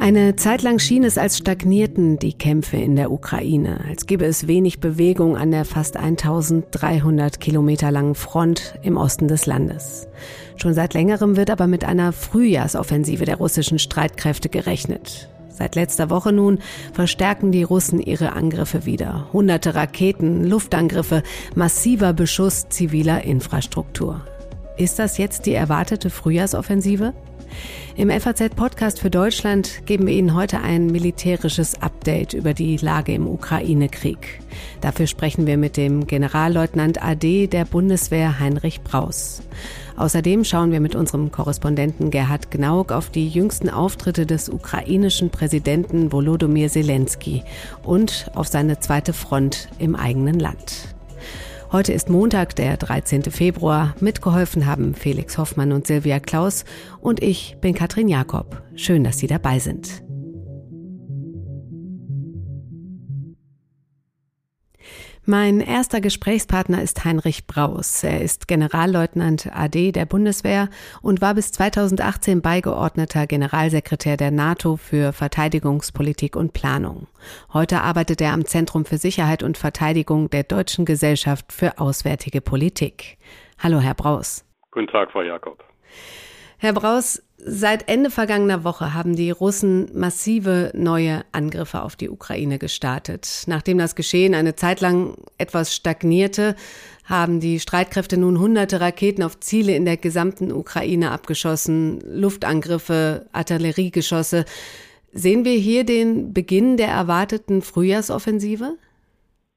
Eine Zeit lang schien es, als stagnierten die Kämpfe in der Ukraine, als gäbe es wenig Bewegung an der fast 1300 Kilometer langen Front im Osten des Landes. Schon seit längerem wird aber mit einer Frühjahrsoffensive der russischen Streitkräfte gerechnet. Seit letzter Woche nun verstärken die Russen ihre Angriffe wieder. Hunderte Raketen, Luftangriffe, massiver Beschuss ziviler Infrastruktur. Ist das jetzt die erwartete Frühjahrsoffensive? Im FAZ-Podcast für Deutschland geben wir Ihnen heute ein militärisches Update über die Lage im Ukraine-Krieg. Dafür sprechen wir mit dem Generalleutnant AD der Bundeswehr Heinrich Braus. Außerdem schauen wir mit unserem Korrespondenten Gerhard Gnauk auf die jüngsten Auftritte des ukrainischen Präsidenten Volodymyr Zelensky und auf seine zweite Front im eigenen Land. Heute ist Montag, der 13. Februar. Mitgeholfen haben Felix Hoffmann und Silvia Klaus und ich bin Katrin Jakob. Schön, dass Sie dabei sind. Mein erster Gesprächspartner ist Heinrich Braus. Er ist Generalleutnant AD der Bundeswehr und war bis 2018 beigeordneter Generalsekretär der NATO für Verteidigungspolitik und Planung. Heute arbeitet er am Zentrum für Sicherheit und Verteidigung der Deutschen Gesellschaft für Auswärtige Politik. Hallo, Herr Braus. Guten Tag, Frau Jakob. Herr Braus, Seit Ende vergangener Woche haben die Russen massive neue Angriffe auf die Ukraine gestartet. Nachdem das Geschehen eine Zeit lang etwas stagnierte, haben die Streitkräfte nun hunderte Raketen auf Ziele in der gesamten Ukraine abgeschossen, Luftangriffe, Artilleriegeschosse. Sehen wir hier den Beginn der erwarteten Frühjahrsoffensive?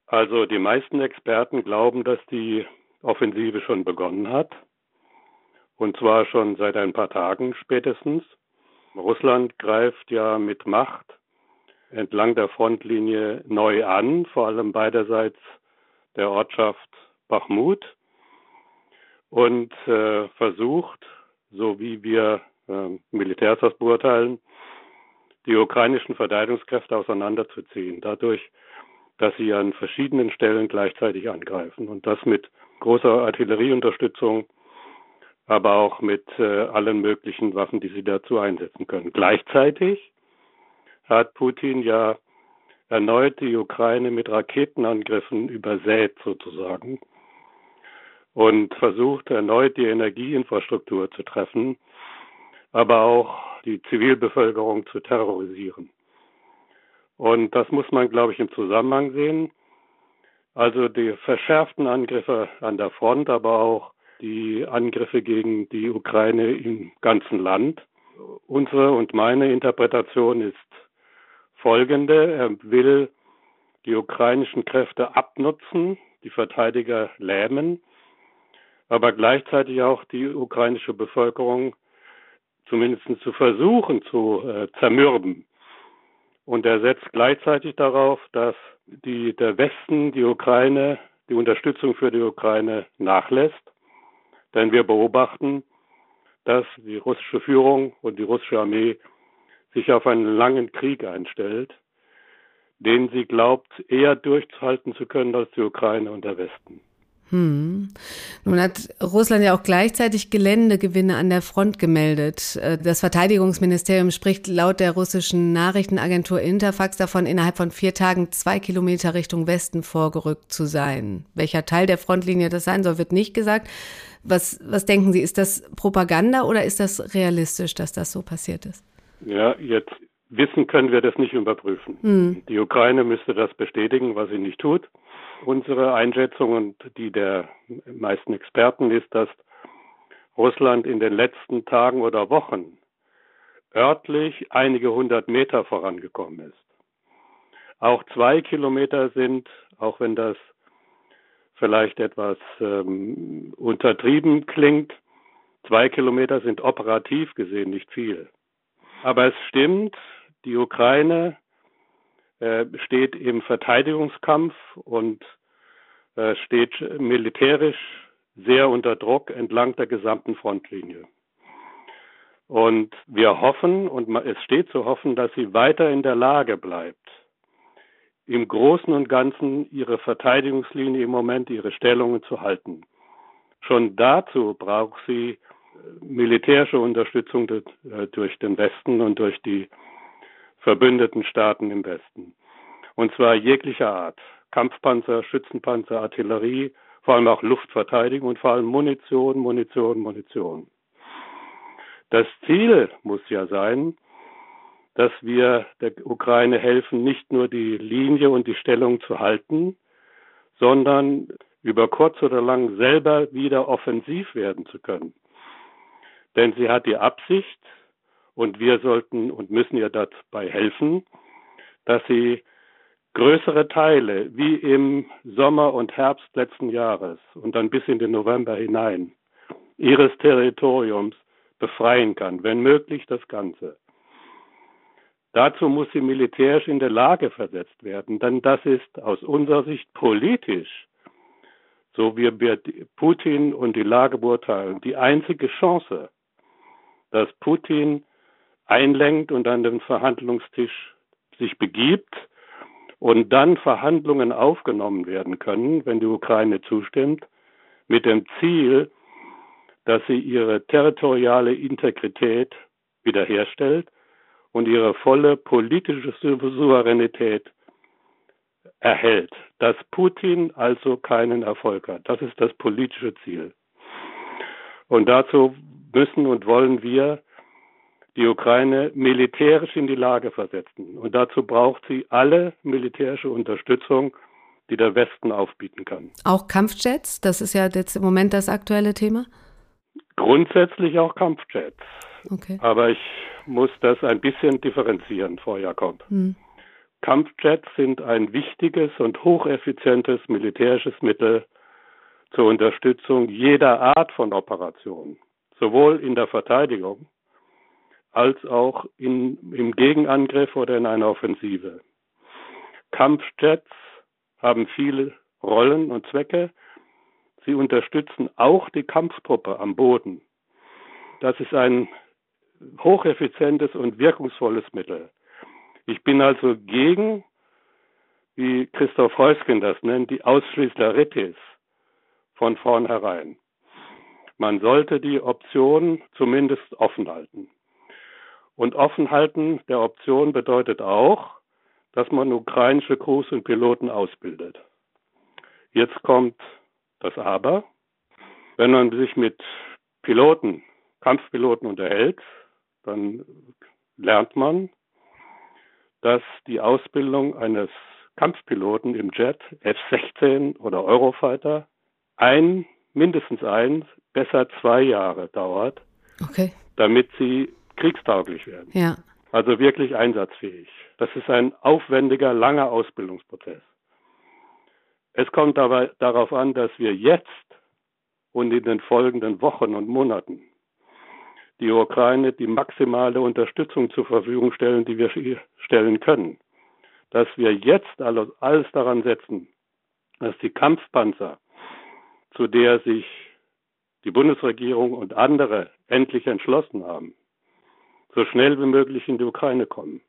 Also die meisten Experten glauben, dass die Offensive schon begonnen hat. Und zwar schon seit ein paar Tagen spätestens. Russland greift ja mit Macht entlang der Frontlinie neu an, vor allem beiderseits der Ortschaft Bachmut und äh, versucht, so wie wir äh, Militärs das beurteilen, die ukrainischen Verteidigungskräfte auseinanderzuziehen, dadurch, dass sie an verschiedenen Stellen gleichzeitig angreifen. Und das mit großer Artillerieunterstützung aber auch mit äh, allen möglichen Waffen, die sie dazu einsetzen können. Gleichzeitig hat Putin ja erneut die Ukraine mit Raketenangriffen übersät sozusagen und versucht erneut die Energieinfrastruktur zu treffen, aber auch die Zivilbevölkerung zu terrorisieren. Und das muss man, glaube ich, im Zusammenhang sehen. Also die verschärften Angriffe an der Front, aber auch die Angriffe gegen die Ukraine im ganzen Land. Unsere und meine Interpretation ist folgende. Er will die ukrainischen Kräfte abnutzen, die Verteidiger lähmen, aber gleichzeitig auch die ukrainische Bevölkerung zumindest zu versuchen zu äh, zermürben. Und er setzt gleichzeitig darauf, dass die, der Westen die Ukraine, die Unterstützung für die Ukraine nachlässt denn wir beobachten, dass die russische Führung und die russische Armee sich auf einen langen Krieg einstellt, den sie glaubt, eher durchhalten zu können als die Ukraine und der Westen. Hm. Nun hat Russland ja auch gleichzeitig Geländegewinne an der Front gemeldet. Äh, das Verteidigungsministerium spricht laut der russischen Nachrichtenagentur Interfax davon, innerhalb von vier Tagen zwei Kilometer Richtung Westen vorgerückt zu sein. Welcher Teil der Frontlinie das sein soll, wird nicht gesagt. Was, was denken Sie, ist das Propaganda oder ist das realistisch, dass das so passiert ist? Ja, jetzt wissen können wir das nicht überprüfen. Hm. Die Ukraine müsste das bestätigen, was sie nicht tut. Unsere Einschätzung und die der meisten Experten ist, dass Russland in den letzten Tagen oder Wochen örtlich einige hundert Meter vorangekommen ist. Auch zwei Kilometer sind, auch wenn das vielleicht etwas ähm, untertrieben klingt, zwei Kilometer sind operativ gesehen nicht viel. Aber es stimmt, die Ukraine äh, steht im Verteidigungskampf und äh, steht militärisch sehr unter Druck entlang der gesamten Frontlinie. Und wir hoffen, und es steht zu hoffen, dass sie weiter in der Lage bleibt, im Großen und Ganzen ihre Verteidigungslinie im Moment, ihre Stellungen zu halten. Schon dazu braucht sie militärische Unterstützung äh, durch den Westen und durch die verbündeten Staaten im Westen. Und zwar jeglicher Art. Kampfpanzer, Schützenpanzer, Artillerie, vor allem auch Luftverteidigung und vor allem Munition, Munition, Munition. Das Ziel muss ja sein, dass wir der Ukraine helfen, nicht nur die Linie und die Stellung zu halten, sondern über kurz oder lang selber wieder offensiv werden zu können. Denn sie hat die Absicht, und wir sollten und müssen ihr dabei helfen, dass sie größere Teile, wie im Sommer und Herbst letzten Jahres und dann bis in den November hinein, ihres Territoriums befreien kann, wenn möglich das Ganze. Dazu muss sie militärisch in der Lage versetzt werden, denn das ist aus unserer Sicht politisch, so wie wir Putin und die Lage beurteilen, die einzige Chance, dass Putin einlenkt und an den Verhandlungstisch sich begibt und dann Verhandlungen aufgenommen werden können, wenn die Ukraine zustimmt, mit dem Ziel, dass sie ihre territoriale Integrität wiederherstellt und ihre volle politische Souveränität erhält. Dass Putin also keinen Erfolg hat. Das ist das politische Ziel. Und dazu müssen und wollen wir die Ukraine militärisch in die Lage versetzen. Und dazu braucht sie alle militärische Unterstützung, die der Westen aufbieten kann. Auch Kampfjets, das ist ja jetzt im Moment das aktuelle Thema? Grundsätzlich auch Kampfjets. Okay. Aber ich muss das ein bisschen differenzieren, Frau Jakob. Hm. Kampfjets sind ein wichtiges und hocheffizientes militärisches Mittel zur Unterstützung jeder Art von Operation sowohl in der Verteidigung als auch in, im Gegenangriff oder in einer Offensive. Kampfjets haben viele Rollen und Zwecke. Sie unterstützen auch die Kampftruppe am Boden. Das ist ein hocheffizientes und wirkungsvolles Mittel. Ich bin also gegen, wie Christoph Heusgen das nennt, die Ausschließleritis von vornherein. Man sollte die Option zumindest offen halten. Und offen halten der Option bedeutet auch, dass man ukrainische Crews und Piloten ausbildet. Jetzt kommt das Aber. Wenn man sich mit Piloten, Kampfpiloten unterhält, dann lernt man, dass die Ausbildung eines Kampfpiloten im Jet F-16 oder Eurofighter ein, mindestens eins besser zwei Jahre dauert, okay. damit sie kriegstauglich werden. Ja. Also wirklich einsatzfähig. Das ist ein aufwendiger, langer Ausbildungsprozess. Es kommt dabei darauf an, dass wir jetzt und in den folgenden Wochen und Monaten die Ukraine die maximale Unterstützung zur Verfügung stellen, die wir stellen können. Dass wir jetzt alles, alles daran setzen, dass die Kampfpanzer, zu der sich die Bundesregierung und andere endlich entschlossen haben, so schnell wie möglich in die Ukraine kommen.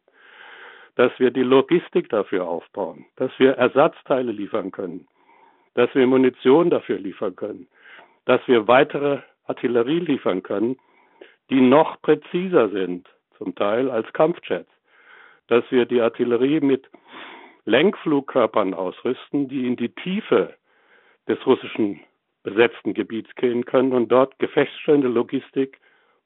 Dass wir die Logistik dafür aufbauen, dass wir Ersatzteile liefern können, dass wir Munition dafür liefern können, dass wir weitere Artillerie liefern können, die noch präziser sind, zum Teil als Kampfjets, dass wir die Artillerie mit Lenkflugkörpern ausrüsten, die in die Tiefe des russischen besetzten Gebiets gehen können und dort gefechtsstellende Logistik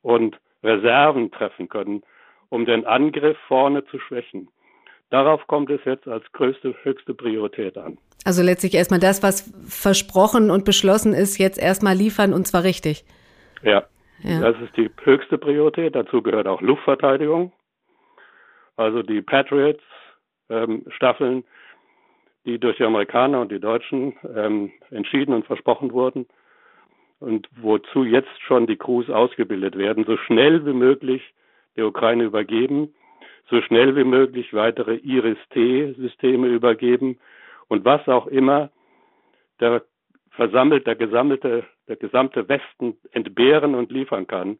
und Reserven treffen können, um den Angriff vorne zu schwächen. Darauf kommt es jetzt als größte, höchste Priorität an. Also letztlich erstmal das, was versprochen und beschlossen ist, jetzt erstmal liefern und zwar richtig. Ja, ja. das ist die höchste Priorität. Dazu gehört auch Luftverteidigung. Also die Patriots-Staffeln, ähm, die durch die Amerikaner und die Deutschen ähm, entschieden und versprochen wurden und wozu jetzt schon die Crews ausgebildet werden, so schnell wie möglich der Ukraine übergeben, so schnell wie möglich weitere Iris-T-Systeme übergeben und was auch immer der versammelt, der gesammelte, der gesamte Westen entbehren und liefern kann,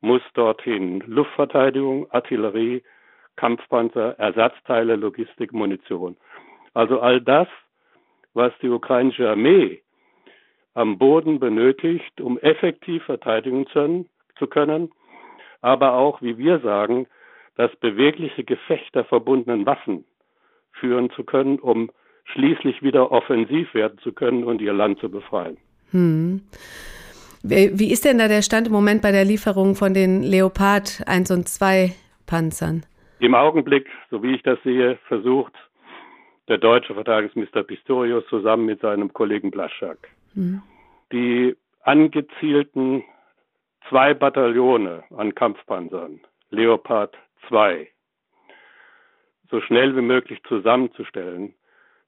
muss dorthin Luftverteidigung, Artillerie, Kampfpanzer, Ersatzteile, Logistik, Munition. Also all das, was die ukrainische Armee am Boden benötigt, um effektiv verteidigen zu können, aber auch, wie wir sagen, das bewegliche Gefecht der verbundenen Waffen führen zu können, um schließlich wieder offensiv werden zu können und ihr Land zu befreien. Hm. Wie ist denn da der Stand im Moment bei der Lieferung von den Leopard 1 und 2 Panzern? Im Augenblick, so wie ich das sehe, versucht der deutsche Verteidigungsminister Pistorius zusammen mit seinem Kollegen Blaschak hm. die angezielten zwei Bataillone an Kampfpanzern, Leopard 2, so schnell wie möglich zusammenzustellen,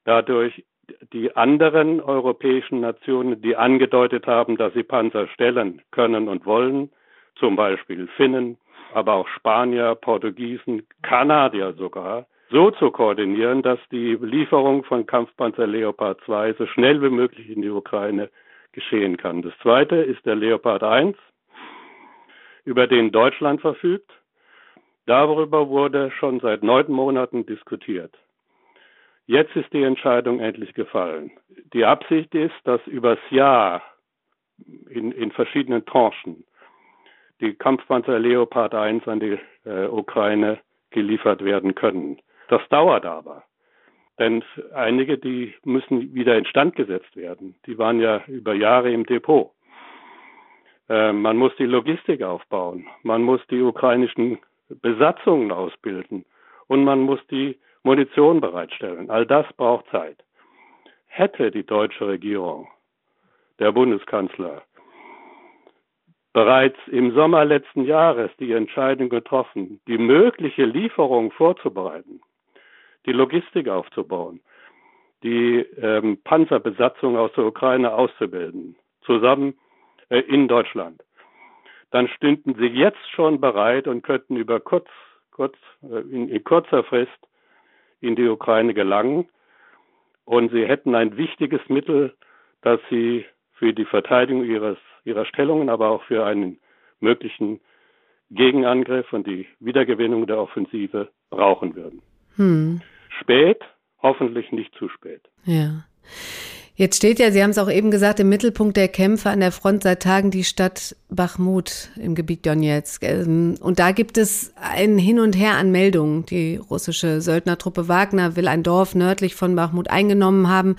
dadurch die anderen europäischen Nationen, die angedeutet haben, dass sie Panzer stellen können und wollen, zum Beispiel Finnen, aber auch Spanier, Portugiesen, Kanadier sogar, so zu koordinieren, dass die Lieferung von Kampfpanzer Leopard 2 so schnell wie möglich in die Ukraine geschehen kann. Das zweite ist der Leopard 1, über den Deutschland verfügt. Darüber wurde schon seit neun Monaten diskutiert. Jetzt ist die Entscheidung endlich gefallen. Die Absicht ist, dass übers Jahr in, in verschiedenen Tranchen die Kampfpanzer Leopard 1 an die äh, Ukraine geliefert werden können. Das dauert aber. Denn einige, die müssen wieder instand gesetzt werden. Die waren ja über Jahre im Depot. Äh, man muss die Logistik aufbauen. Man muss die ukrainischen Besatzungen ausbilden. Und man muss die Munition bereitstellen. All das braucht Zeit. Hätte die deutsche Regierung, der Bundeskanzler, bereits im Sommer letzten Jahres die Entscheidung getroffen, die mögliche Lieferung vorzubereiten, die Logistik aufzubauen, die ähm, Panzerbesatzung aus der Ukraine auszubilden, zusammen äh, in Deutschland, dann stünden sie jetzt schon bereit und könnten über kurz, kurz äh, in, in kurzer Frist in die Ukraine gelangen. Und sie hätten ein wichtiges Mittel, das sie für die Verteidigung ihres, ihrer Stellungen, aber auch für einen möglichen Gegenangriff und die Wiedergewinnung der Offensive brauchen würden. Hm. Spät, hoffentlich nicht zu spät. Ja. Jetzt steht ja, Sie haben es auch eben gesagt, im Mittelpunkt der Kämpfe an der Front seit Tagen die Stadt Bachmut im Gebiet Donetsk. Ähm, und da gibt es ein Hin und Her an Meldungen. Die russische Söldnertruppe Wagner will ein Dorf nördlich von Bachmut eingenommen haben.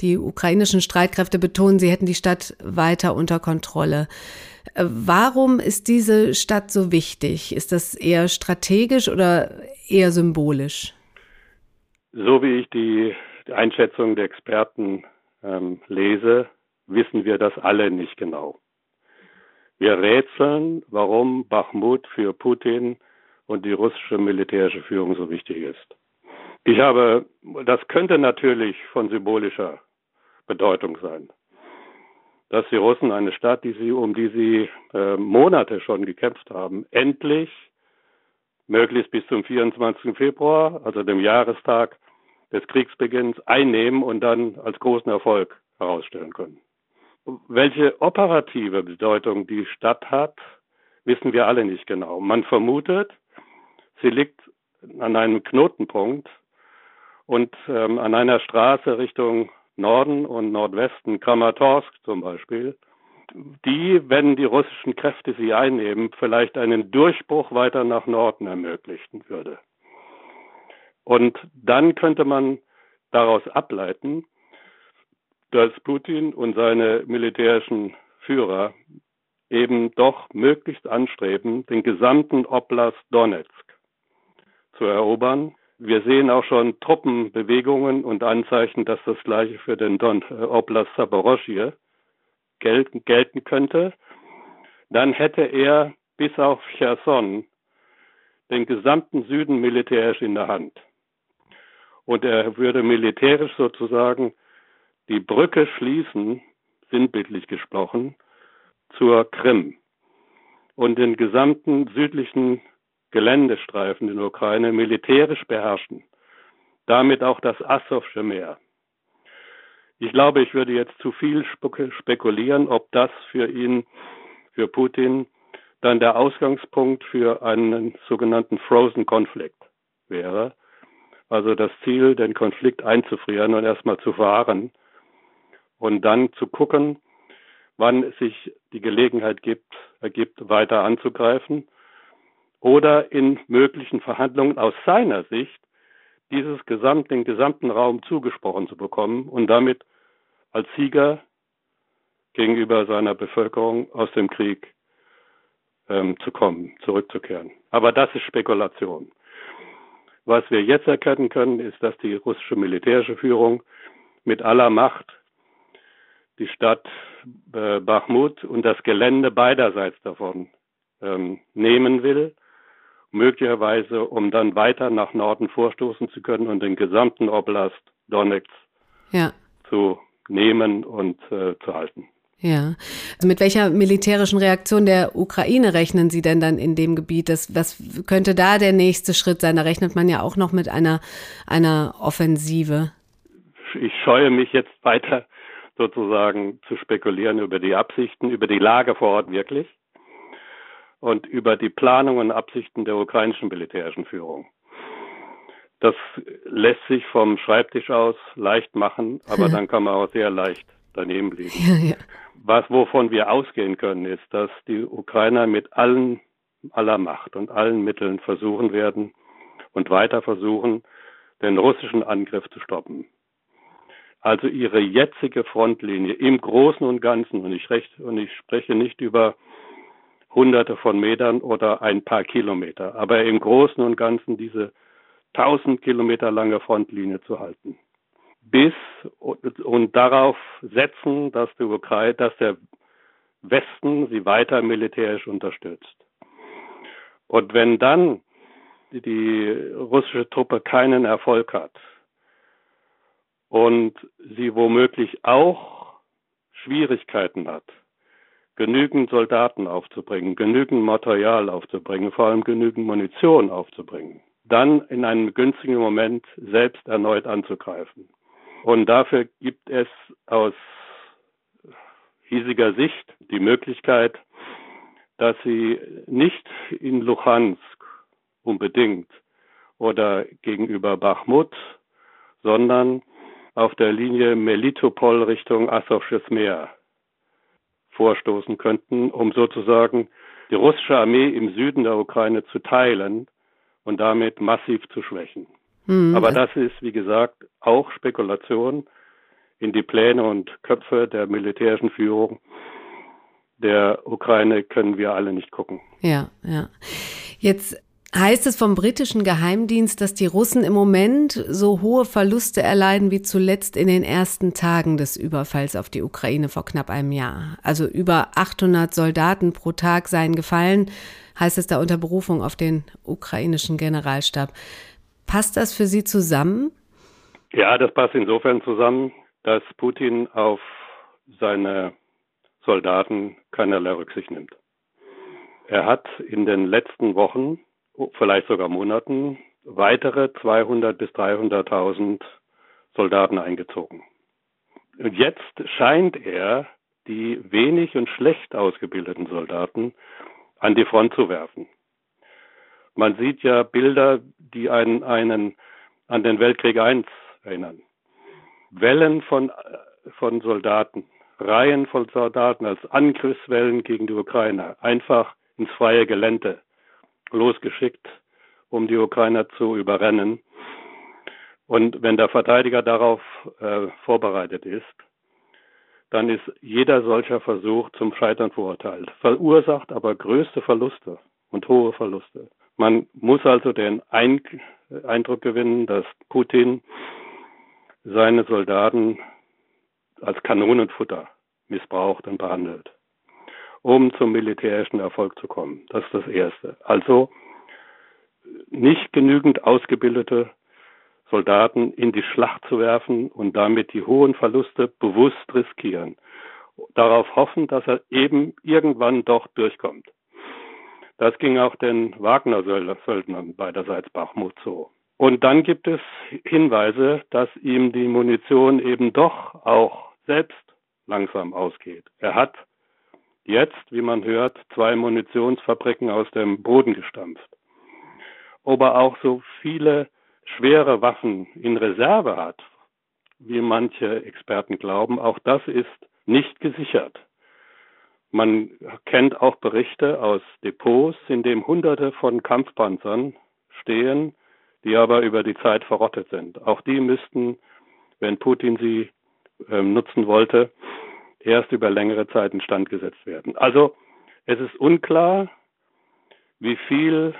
Die ukrainischen Streitkräfte betonen, sie hätten die Stadt weiter unter Kontrolle. Äh, warum ist diese Stadt so wichtig? Ist das eher strategisch oder eher symbolisch? So wie ich die Einschätzung der Experten ähm, lese, wissen wir das alle nicht genau. Wir rätseln, warum Bachmut für Putin und die russische militärische Führung so wichtig ist. Ich habe, das könnte natürlich von symbolischer Bedeutung sein, dass die Russen eine Stadt, die sie, um die sie äh, Monate schon gekämpft haben, endlich, möglichst bis zum 24. Februar, also dem Jahrestag des Kriegsbeginns einnehmen und dann als großen Erfolg herausstellen können. Welche operative Bedeutung die Stadt hat, wissen wir alle nicht genau. Man vermutet, sie liegt an einem Knotenpunkt und ähm, an einer Straße Richtung Norden und Nordwesten, Kramatorsk zum Beispiel, die, wenn die russischen Kräfte sie einnehmen, vielleicht einen Durchbruch weiter nach Norden ermöglichen würde. Und dann könnte man daraus ableiten, dass Putin und seine militärischen Führer eben doch möglichst anstreben, den gesamten Oblast Donetsk zu erobern. Wir sehen auch schon Truppenbewegungen und Anzeichen, dass das gleiche für den Don äh, Oblast Saboroschje gelten, gelten könnte. Dann hätte er bis auf Cherson den gesamten Süden militärisch in der Hand und er würde militärisch sozusagen die Brücke schließen, sinnbildlich gesprochen, zur Krim und den gesamten südlichen Geländestreifen in der Ukraine militärisch beherrschen. Damit auch das Asowsche Meer. Ich glaube, ich würde jetzt zu viel spekulieren, ob das für ihn, für Putin, dann der Ausgangspunkt für einen sogenannten Frozen Konflikt wäre. Also das Ziel, den Konflikt einzufrieren und erstmal zu verharren und dann zu gucken, wann sich die Gelegenheit gibt, ergibt, weiter anzugreifen oder in möglichen Verhandlungen aus seiner Sicht dieses Gesamt, den gesamten Raum zugesprochen zu bekommen und damit als Sieger gegenüber seiner Bevölkerung aus dem Krieg ähm, zu kommen, zurückzukehren. Aber das ist Spekulation. Was wir jetzt erkennen können, ist, dass die russische militärische Führung mit aller Macht die Stadt äh, Bachmut und das Gelände beiderseits davon ähm, nehmen will, möglicherweise um dann weiter nach Norden vorstoßen zu können und den gesamten Oblast Donetsk ja. zu nehmen und äh, zu halten. Ja. Also mit welcher militärischen Reaktion der Ukraine rechnen Sie denn dann in dem Gebiet? Das, was könnte da der nächste Schritt sein? Da rechnet man ja auch noch mit einer, einer Offensive. Ich scheue mich jetzt weiter sozusagen zu spekulieren über die Absichten, über die Lage vor Ort wirklich und über die Planung und Absichten der ukrainischen militärischen Führung. Das lässt sich vom Schreibtisch aus leicht machen, aber dann kann man auch sehr leicht daneben liegen. Ja, ja. Was, wovon wir ausgehen können, ist, dass die Ukrainer mit allen, aller Macht und allen Mitteln versuchen werden und weiter versuchen, den russischen Angriff zu stoppen. Also ihre jetzige Frontlinie im Großen und Ganzen, und ich, recht, und ich spreche nicht über hunderte von Metern oder ein paar Kilometer, aber im Großen und Ganzen diese tausend Kilometer lange Frontlinie zu halten bis und, und darauf setzen, dass die Ukraine, dass der Westen sie weiter militärisch unterstützt. Und wenn dann die russische Truppe keinen Erfolg hat und sie womöglich auch Schwierigkeiten hat, genügend Soldaten aufzubringen, genügend Material aufzubringen, vor allem genügend Munition aufzubringen, dann in einem günstigen Moment selbst erneut anzugreifen. Und dafür gibt es aus hiesiger Sicht die Möglichkeit, dass sie nicht in Luhansk unbedingt oder gegenüber Bachmut, sondern auf der Linie Melitopol Richtung Asowsches Meer vorstoßen könnten, um sozusagen die russische Armee im Süden der Ukraine zu teilen und damit massiv zu schwächen. Mhm. Aber das ist, wie gesagt, auch Spekulation in die Pläne und Köpfe der militärischen Führung der Ukraine können wir alle nicht gucken. Ja, ja. Jetzt heißt es vom britischen Geheimdienst, dass die Russen im Moment so hohe Verluste erleiden wie zuletzt in den ersten Tagen des Überfalls auf die Ukraine vor knapp einem Jahr. Also über 800 Soldaten pro Tag seien gefallen, heißt es da unter Berufung auf den ukrainischen Generalstab. Passt das für Sie zusammen? Ja, das passt insofern zusammen, dass Putin auf seine Soldaten keinerlei Rücksicht nimmt. Er hat in den letzten Wochen, vielleicht sogar Monaten, weitere 200 bis 300.000 Soldaten eingezogen. Und jetzt scheint er die wenig und schlecht ausgebildeten Soldaten an die Front zu werfen. Man sieht ja Bilder, die einen, einen an den Weltkrieg I erinnern. Wellen von, von Soldaten, Reihen von Soldaten als Angriffswellen gegen die Ukrainer, einfach ins freie Gelände losgeschickt, um die Ukrainer zu überrennen. Und wenn der Verteidiger darauf äh, vorbereitet ist, dann ist jeder solcher Versuch zum Scheitern verurteilt, verursacht aber größte Verluste und hohe Verluste. Man muss also den Eindruck gewinnen, dass Putin seine Soldaten als Kanonenfutter missbraucht und behandelt, um zum militärischen Erfolg zu kommen. Das ist das Erste. Also nicht genügend ausgebildete Soldaten in die Schlacht zu werfen und damit die hohen Verluste bewusst riskieren. Darauf hoffen, dass er eben irgendwann doch durchkommt. Das ging auch den Wagner-Söldnern beiderseits Bachmut so. Und dann gibt es Hinweise, dass ihm die Munition eben doch auch selbst langsam ausgeht. Er hat jetzt, wie man hört, zwei Munitionsfabriken aus dem Boden gestampft. Ob er auch so viele schwere Waffen in Reserve hat, wie manche Experten glauben, auch das ist nicht gesichert. Man kennt auch Berichte aus Depots, in dem Hunderte von Kampfpanzern stehen, die aber über die Zeit verrottet sind. Auch die müssten, wenn Putin sie äh, nutzen wollte, erst über längere Zeit instand gesetzt werden. Also es ist unklar, wie viel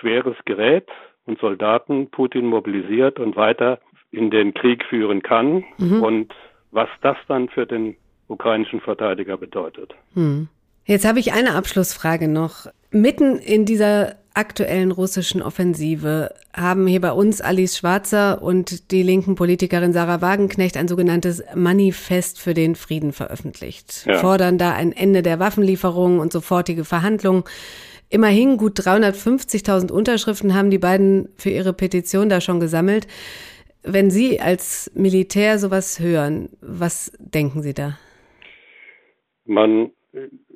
schweres Gerät und Soldaten Putin mobilisiert und weiter in den Krieg führen kann mhm. und was das dann für den ukrainischen Verteidiger bedeutet. Mhm. Jetzt habe ich eine Abschlussfrage noch. Mitten in dieser aktuellen russischen Offensive haben hier bei uns Alice Schwarzer und die linken Politikerin Sarah Wagenknecht ein sogenanntes Manifest für den Frieden veröffentlicht. Ja. Fordern da ein Ende der Waffenlieferungen und sofortige Verhandlungen. Immerhin gut 350.000 Unterschriften haben die beiden für ihre Petition da schon gesammelt. Wenn Sie als Militär sowas hören, was denken Sie da? Man,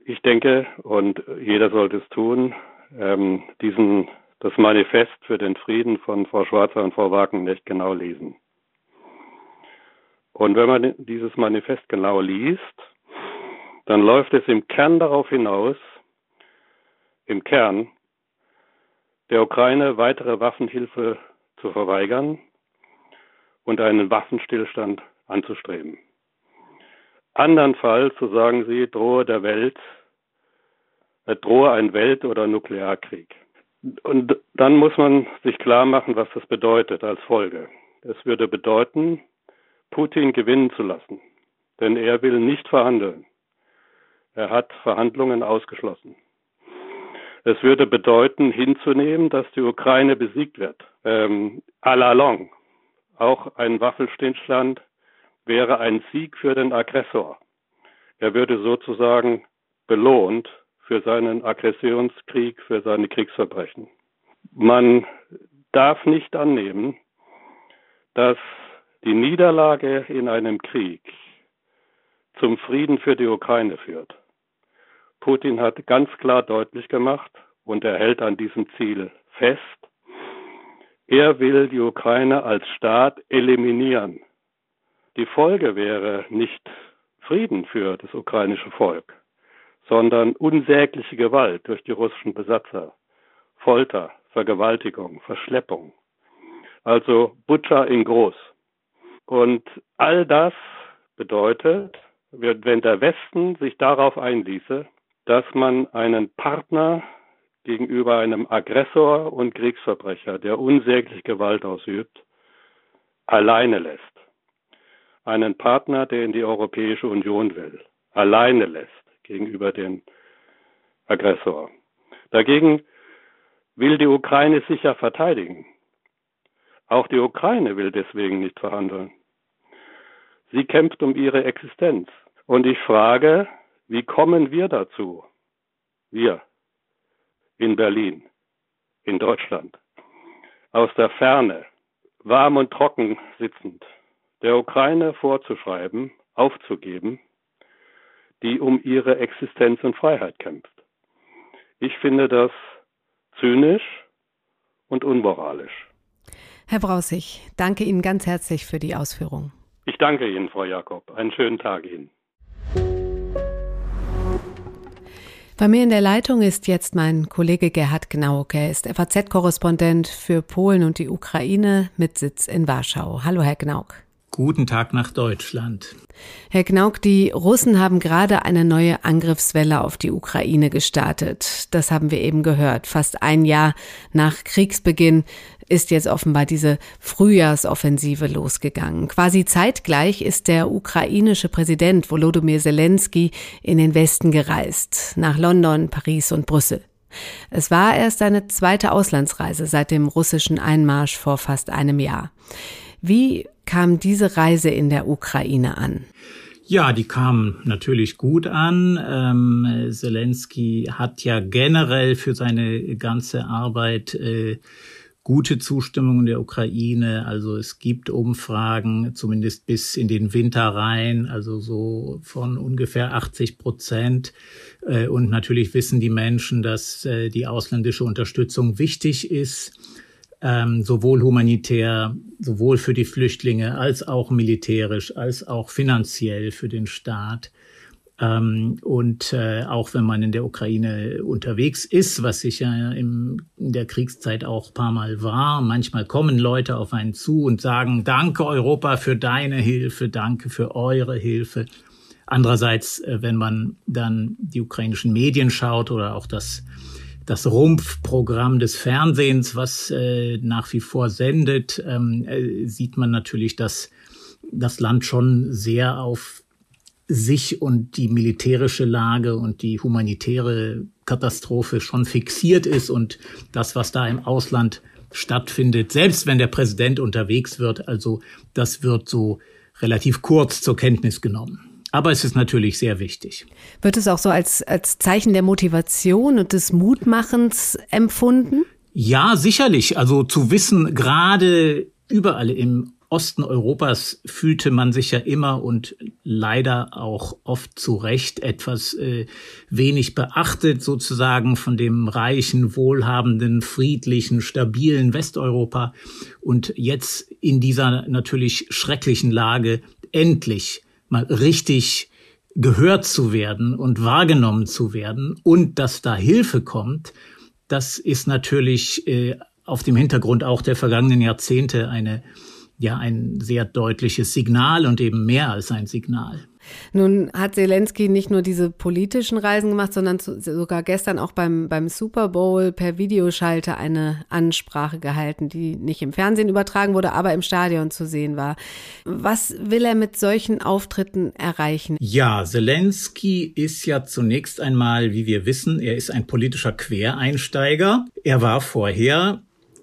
ich denke, und jeder sollte es tun, ähm, diesen, das Manifest für den Frieden von Frau Schwarzer und Frau Wagenknecht genau lesen. Und wenn man dieses Manifest genau liest, dann läuft es im Kern darauf hinaus, im Kern der Ukraine weitere Waffenhilfe zu verweigern und einen Waffenstillstand anzustreben. Andernfalls, so sagen sie, drohe der Welt, äh, drohe ein Welt- oder Nuklearkrieg. Und dann muss man sich klar machen, was das bedeutet als Folge. Es würde bedeuten, Putin gewinnen zu lassen, denn er will nicht verhandeln. Er hat Verhandlungen ausgeschlossen. Es würde bedeuten, hinzunehmen, dass die Ukraine besiegt wird. Ähm, à la longue. Auch ein Waffenstillstand wäre ein Sieg für den Aggressor. Er würde sozusagen belohnt für seinen Aggressionskrieg, für seine Kriegsverbrechen. Man darf nicht annehmen, dass die Niederlage in einem Krieg zum Frieden für die Ukraine führt. Putin hat ganz klar deutlich gemacht, und er hält an diesem Ziel fest, er will die Ukraine als Staat eliminieren. Die Folge wäre nicht Frieden für das ukrainische Volk, sondern unsägliche Gewalt durch die russischen Besatzer, Folter, Vergewaltigung, Verschleppung. Also Butcher in groß. Und all das bedeutet, wenn der Westen sich darauf einließe, dass man einen Partner gegenüber einem Aggressor und Kriegsverbrecher, der unsäglich Gewalt ausübt, alleine lässt. Einen Partner, der in die Europäische Union will, alleine lässt gegenüber dem Aggressor. Dagegen will die Ukraine sich ja verteidigen. Auch die Ukraine will deswegen nicht verhandeln. Sie kämpft um ihre Existenz. Und ich frage, wie kommen wir dazu? Wir in Berlin, in Deutschland, aus der Ferne, warm und trocken sitzend, der Ukraine vorzuschreiben, aufzugeben, die um ihre Existenz und Freiheit kämpft. Ich finde das zynisch und unmoralisch. Herr Brausig, danke Ihnen ganz herzlich für die Ausführung. Ich danke Ihnen, Frau Jakob. Einen schönen Tag Ihnen. Bei mir in der Leitung ist jetzt mein Kollege Gerhard Gnauck. Er ist FAZ-Korrespondent für Polen und die Ukraine mit Sitz in Warschau. Hallo, Herr Gnauck. Guten Tag nach Deutschland. Herr Knauk, die Russen haben gerade eine neue Angriffswelle auf die Ukraine gestartet. Das haben wir eben gehört. Fast ein Jahr nach Kriegsbeginn ist jetzt offenbar diese Frühjahrsoffensive losgegangen. Quasi zeitgleich ist der ukrainische Präsident Volodymyr Zelensky in den Westen gereist, nach London, Paris und Brüssel. Es war erst seine zweite Auslandsreise seit dem russischen Einmarsch vor fast einem Jahr. Wie kam diese Reise in der Ukraine an? Ja, die kam natürlich gut an. Ähm, Zelensky hat ja generell für seine ganze Arbeit äh, gute Zustimmung in der Ukraine. Also es gibt Umfragen, zumindest bis in den Winter rein, also so von ungefähr 80 Prozent. Äh, und natürlich wissen die Menschen, dass äh, die ausländische Unterstützung wichtig ist ähm, sowohl humanitär, sowohl für die Flüchtlinge als auch militärisch, als auch finanziell für den Staat. Ähm, und äh, auch wenn man in der Ukraine unterwegs ist, was sicher im, in der Kriegszeit auch paar Mal war, manchmal kommen Leute auf einen zu und sagen, danke Europa für deine Hilfe, danke für eure Hilfe. Andererseits, äh, wenn man dann die ukrainischen Medien schaut oder auch das das Rumpfprogramm des Fernsehens, was äh, nach wie vor sendet, ähm, äh, sieht man natürlich, dass das Land schon sehr auf sich und die militärische Lage und die humanitäre Katastrophe schon fixiert ist und das, was da im Ausland stattfindet, selbst wenn der Präsident unterwegs wird, also das wird so relativ kurz zur Kenntnis genommen. Aber es ist natürlich sehr wichtig. Wird es auch so als, als Zeichen der Motivation und des Mutmachens empfunden? Ja, sicherlich. Also zu wissen, gerade überall im Osten Europas fühlte man sich ja immer und leider auch oft zu Recht etwas äh, wenig beachtet, sozusagen von dem reichen, wohlhabenden, friedlichen, stabilen Westeuropa. Und jetzt in dieser natürlich schrecklichen Lage endlich mal richtig gehört zu werden und wahrgenommen zu werden und dass da Hilfe kommt, das ist natürlich äh, auf dem Hintergrund auch der vergangenen Jahrzehnte eine ja ein sehr deutliches Signal und eben mehr als ein Signal. Nun hat Zelensky nicht nur diese politischen Reisen gemacht, sondern sogar gestern auch beim, beim Super Bowl per Videoschalter eine Ansprache gehalten, die nicht im Fernsehen übertragen wurde, aber im Stadion zu sehen war. Was will er mit solchen Auftritten erreichen? Ja, Zelensky ist ja zunächst einmal, wie wir wissen, er ist ein politischer Quereinsteiger. Er war vorher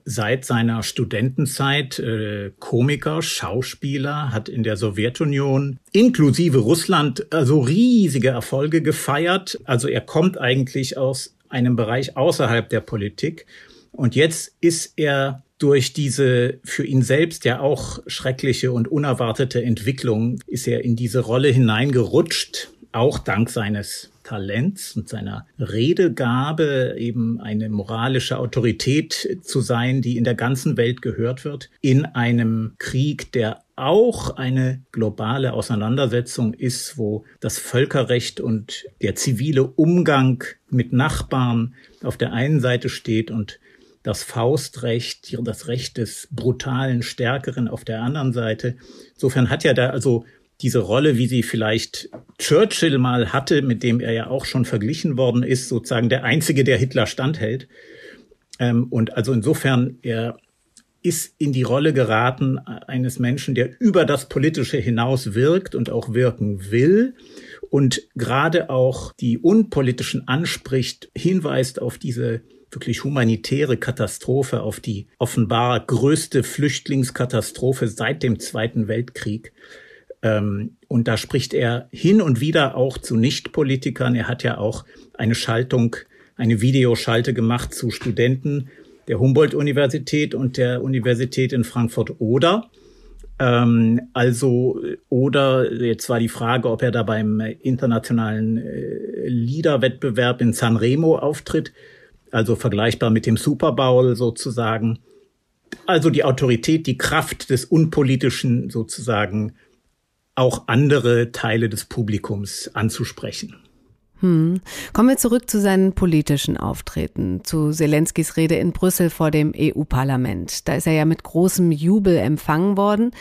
seit seiner Studentenzeit äh, Komiker, Schauspieler, hat in der Sowjetunion inklusive Russland also riesige Erfolge gefeiert. Also er kommt eigentlich aus einem Bereich außerhalb der Politik. Und jetzt ist er durch diese für ihn selbst ja auch schreckliche und unerwartete Entwicklung, ist er in diese Rolle hineingerutscht, auch dank seines Talents und seiner Redegabe eben eine moralische Autorität zu sein, die in der ganzen Welt gehört wird, in einem Krieg, der auch eine globale Auseinandersetzung ist, wo das Völkerrecht und der zivile Umgang mit Nachbarn auf der einen Seite steht und das Faustrecht, das Recht des brutalen Stärkeren auf der anderen Seite. Insofern hat ja da also diese Rolle, wie sie vielleicht Churchill mal hatte, mit dem er ja auch schon verglichen worden ist, sozusagen der Einzige, der Hitler standhält. Ähm, und also insofern, er ist in die Rolle geraten eines Menschen, der über das Politische hinaus wirkt und auch wirken will und gerade auch die Unpolitischen anspricht, hinweist auf diese wirklich humanitäre Katastrophe, auf die offenbar größte Flüchtlingskatastrophe seit dem Zweiten Weltkrieg. Ähm, und da spricht er hin und wieder auch zu Nichtpolitikern. Er hat ja auch eine Schaltung, eine Videoschalte gemacht zu Studenten der Humboldt-Universität und der Universität in Frankfurt-Oder. Ähm, also, oder jetzt war die Frage, ob er da beim internationalen äh, Liederwettbewerb in Sanremo auftritt, also vergleichbar mit dem Super Bowl sozusagen. Also die Autorität, die Kraft des Unpolitischen sozusagen auch andere Teile des Publikums anzusprechen. Hm. Kommen wir zurück zu seinen politischen Auftreten, zu Zelenskys Rede in Brüssel vor dem EU-Parlament. Da ist er ja mit großem Jubel empfangen worden.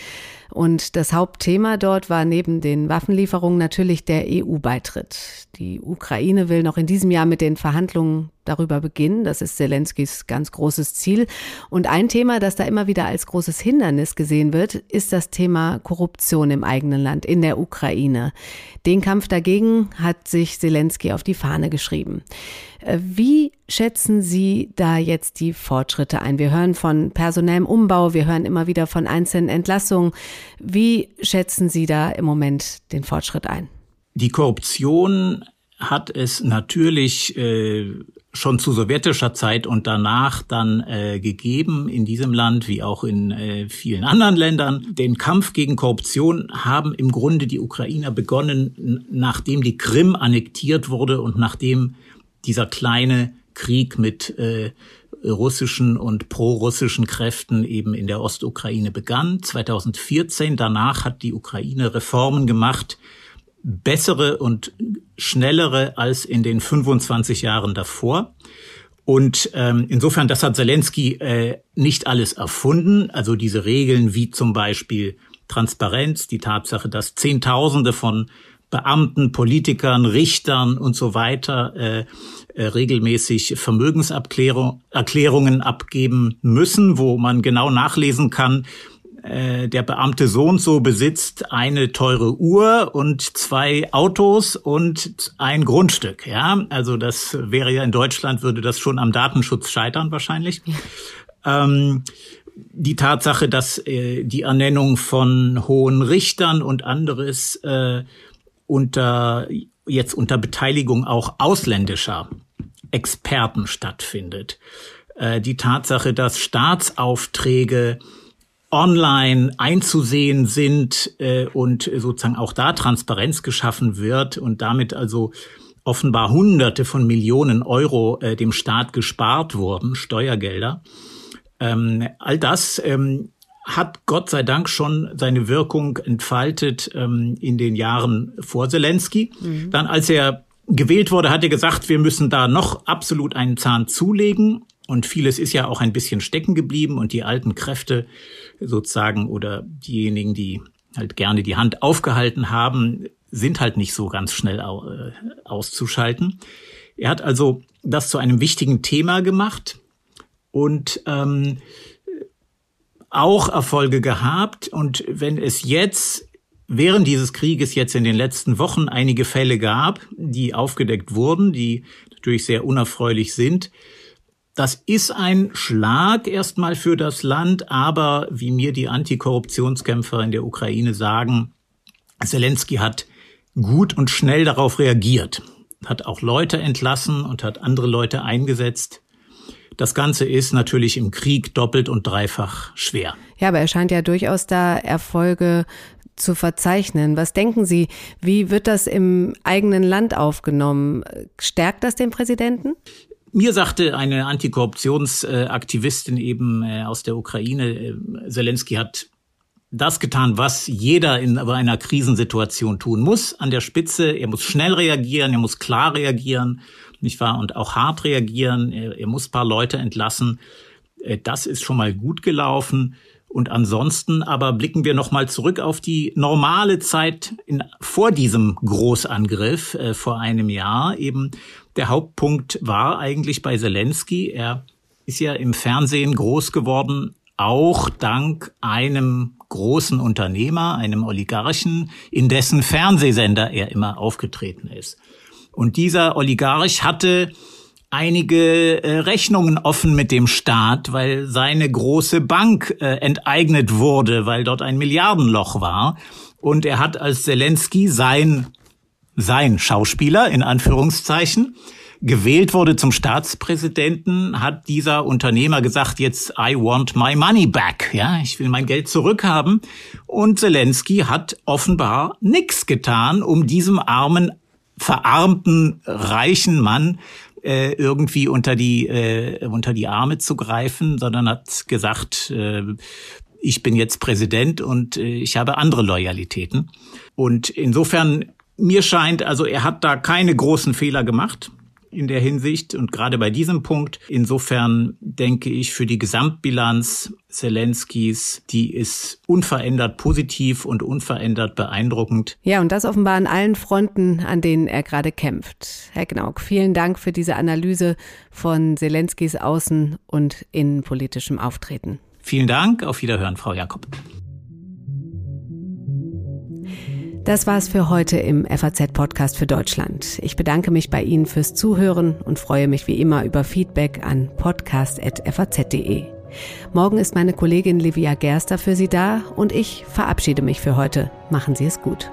Und das Hauptthema dort war neben den Waffenlieferungen natürlich der EU-Beitritt. Die Ukraine will noch in diesem Jahr mit den Verhandlungen darüber beginnen. Das ist Zelenskys ganz großes Ziel. Und ein Thema, das da immer wieder als großes Hindernis gesehen wird, ist das Thema Korruption im eigenen Land, in der Ukraine. Den Kampf dagegen hat sich Zelensky auf die Fahne geschrieben. Äh, wie schätzen Sie da jetzt die Fortschritte ein? Wir hören von personellem Umbau, wir hören immer wieder von einzelnen Entlassungen. Wie schätzen Sie da im Moment den Fortschritt ein? Die Korruption hat es natürlich äh, schon zu sowjetischer Zeit und danach dann äh, gegeben in diesem Land wie auch in äh, vielen anderen Ländern. Den Kampf gegen Korruption haben im Grunde die Ukrainer begonnen, nachdem die Krim annektiert wurde und nachdem dieser kleine Krieg mit äh, russischen und prorussischen Kräften eben in der Ostukraine begann. 2014 danach hat die Ukraine Reformen gemacht, bessere und schnellere als in den 25 Jahren davor. Und ähm, insofern, das hat Zelensky äh, nicht alles erfunden. Also diese Regeln wie zum Beispiel Transparenz, die Tatsache, dass Zehntausende von Beamten, Politikern, Richtern und so weiter äh, äh, regelmäßig Vermögenserklärungen abgeben müssen, wo man genau nachlesen kann, äh, der Beamte so und so besitzt eine teure Uhr und zwei Autos und ein Grundstück. Ja, also das wäre ja in Deutschland würde das schon am Datenschutz scheitern wahrscheinlich. Ja. Ähm, die Tatsache, dass äh, die Ernennung von hohen Richtern und anderes äh, unter jetzt unter Beteiligung auch ausländischer Experten stattfindet. Äh, die Tatsache, dass Staatsaufträge online einzusehen sind äh, und sozusagen auch da Transparenz geschaffen wird und damit also offenbar Hunderte von Millionen Euro äh, dem Staat gespart wurden, Steuergelder. Ähm, all das ähm, hat Gott sei Dank schon seine Wirkung entfaltet ähm, in den Jahren vor Zelensky. Mhm. Dann, als er gewählt wurde, hat er gesagt, wir müssen da noch absolut einen Zahn zulegen. Und vieles ist ja auch ein bisschen stecken geblieben und die alten Kräfte sozusagen oder diejenigen, die halt gerne die Hand aufgehalten haben, sind halt nicht so ganz schnell äh, auszuschalten. Er hat also das zu einem wichtigen Thema gemacht und ähm, auch Erfolge gehabt. Und wenn es jetzt während dieses Krieges jetzt in den letzten Wochen einige Fälle gab, die aufgedeckt wurden, die natürlich sehr unerfreulich sind, das ist ein Schlag erstmal für das Land, aber wie mir die Antikorruptionskämpfer in der Ukraine sagen, Zelensky hat gut und schnell darauf reagiert, hat auch Leute entlassen und hat andere Leute eingesetzt. Das Ganze ist natürlich im Krieg doppelt und dreifach schwer. Ja, aber er scheint ja durchaus da Erfolge zu verzeichnen. Was denken Sie, wie wird das im eigenen Land aufgenommen? Stärkt das den Präsidenten? Mir sagte eine Antikorruptionsaktivistin eben äh, aus der Ukraine, äh, Zelensky hat das getan, was jeder in einer Krisensituation tun muss an der Spitze. Er muss schnell reagieren, er muss klar reagieren, nicht wahr? Und auch hart reagieren. Er, er muss paar Leute entlassen. Äh, das ist schon mal gut gelaufen. Und ansonsten aber blicken wir noch mal zurück auf die normale Zeit in, vor diesem Großangriff äh, vor einem Jahr. Eben der Hauptpunkt war eigentlich bei Zelensky. Er ist ja im Fernsehen groß geworden, auch dank einem großen Unternehmer, einem Oligarchen, in dessen Fernsehsender er immer aufgetreten ist. Und dieser Oligarch hatte einige äh, Rechnungen offen mit dem Staat, weil seine große Bank äh, enteignet wurde, weil dort ein Milliardenloch war. Und er hat als Zelensky sein, sein Schauspieler in Anführungszeichen gewählt wurde zum Staatspräsidenten, hat dieser Unternehmer gesagt, jetzt I want my money back. Ja, ich will mein Geld zurückhaben. Und Zelensky hat offenbar nichts getan, um diesem armen, verarmten, reichen Mann äh, irgendwie unter die äh, unter die Arme zu greifen, sondern hat gesagt, äh, ich bin jetzt Präsident und äh, ich habe andere Loyalitäten. Und insofern mir scheint, also er hat da keine großen Fehler gemacht in der Hinsicht und gerade bei diesem Punkt. Insofern denke ich, für die Gesamtbilanz Zelenskis, die ist unverändert positiv und unverändert beeindruckend. Ja, und das offenbar an allen Fronten, an denen er gerade kämpft. Herr Gnauk, vielen Dank für diese Analyse von Zelenskis außen- und innenpolitischem Auftreten. Vielen Dank, auf Wiederhören, Frau Jakob. Das war's für heute im FAZ-Podcast für Deutschland. Ich bedanke mich bei Ihnen fürs Zuhören und freue mich wie immer über Feedback an podcast.faz.de. Morgen ist meine Kollegin Livia Gerster für Sie da und ich verabschiede mich für heute. Machen Sie es gut.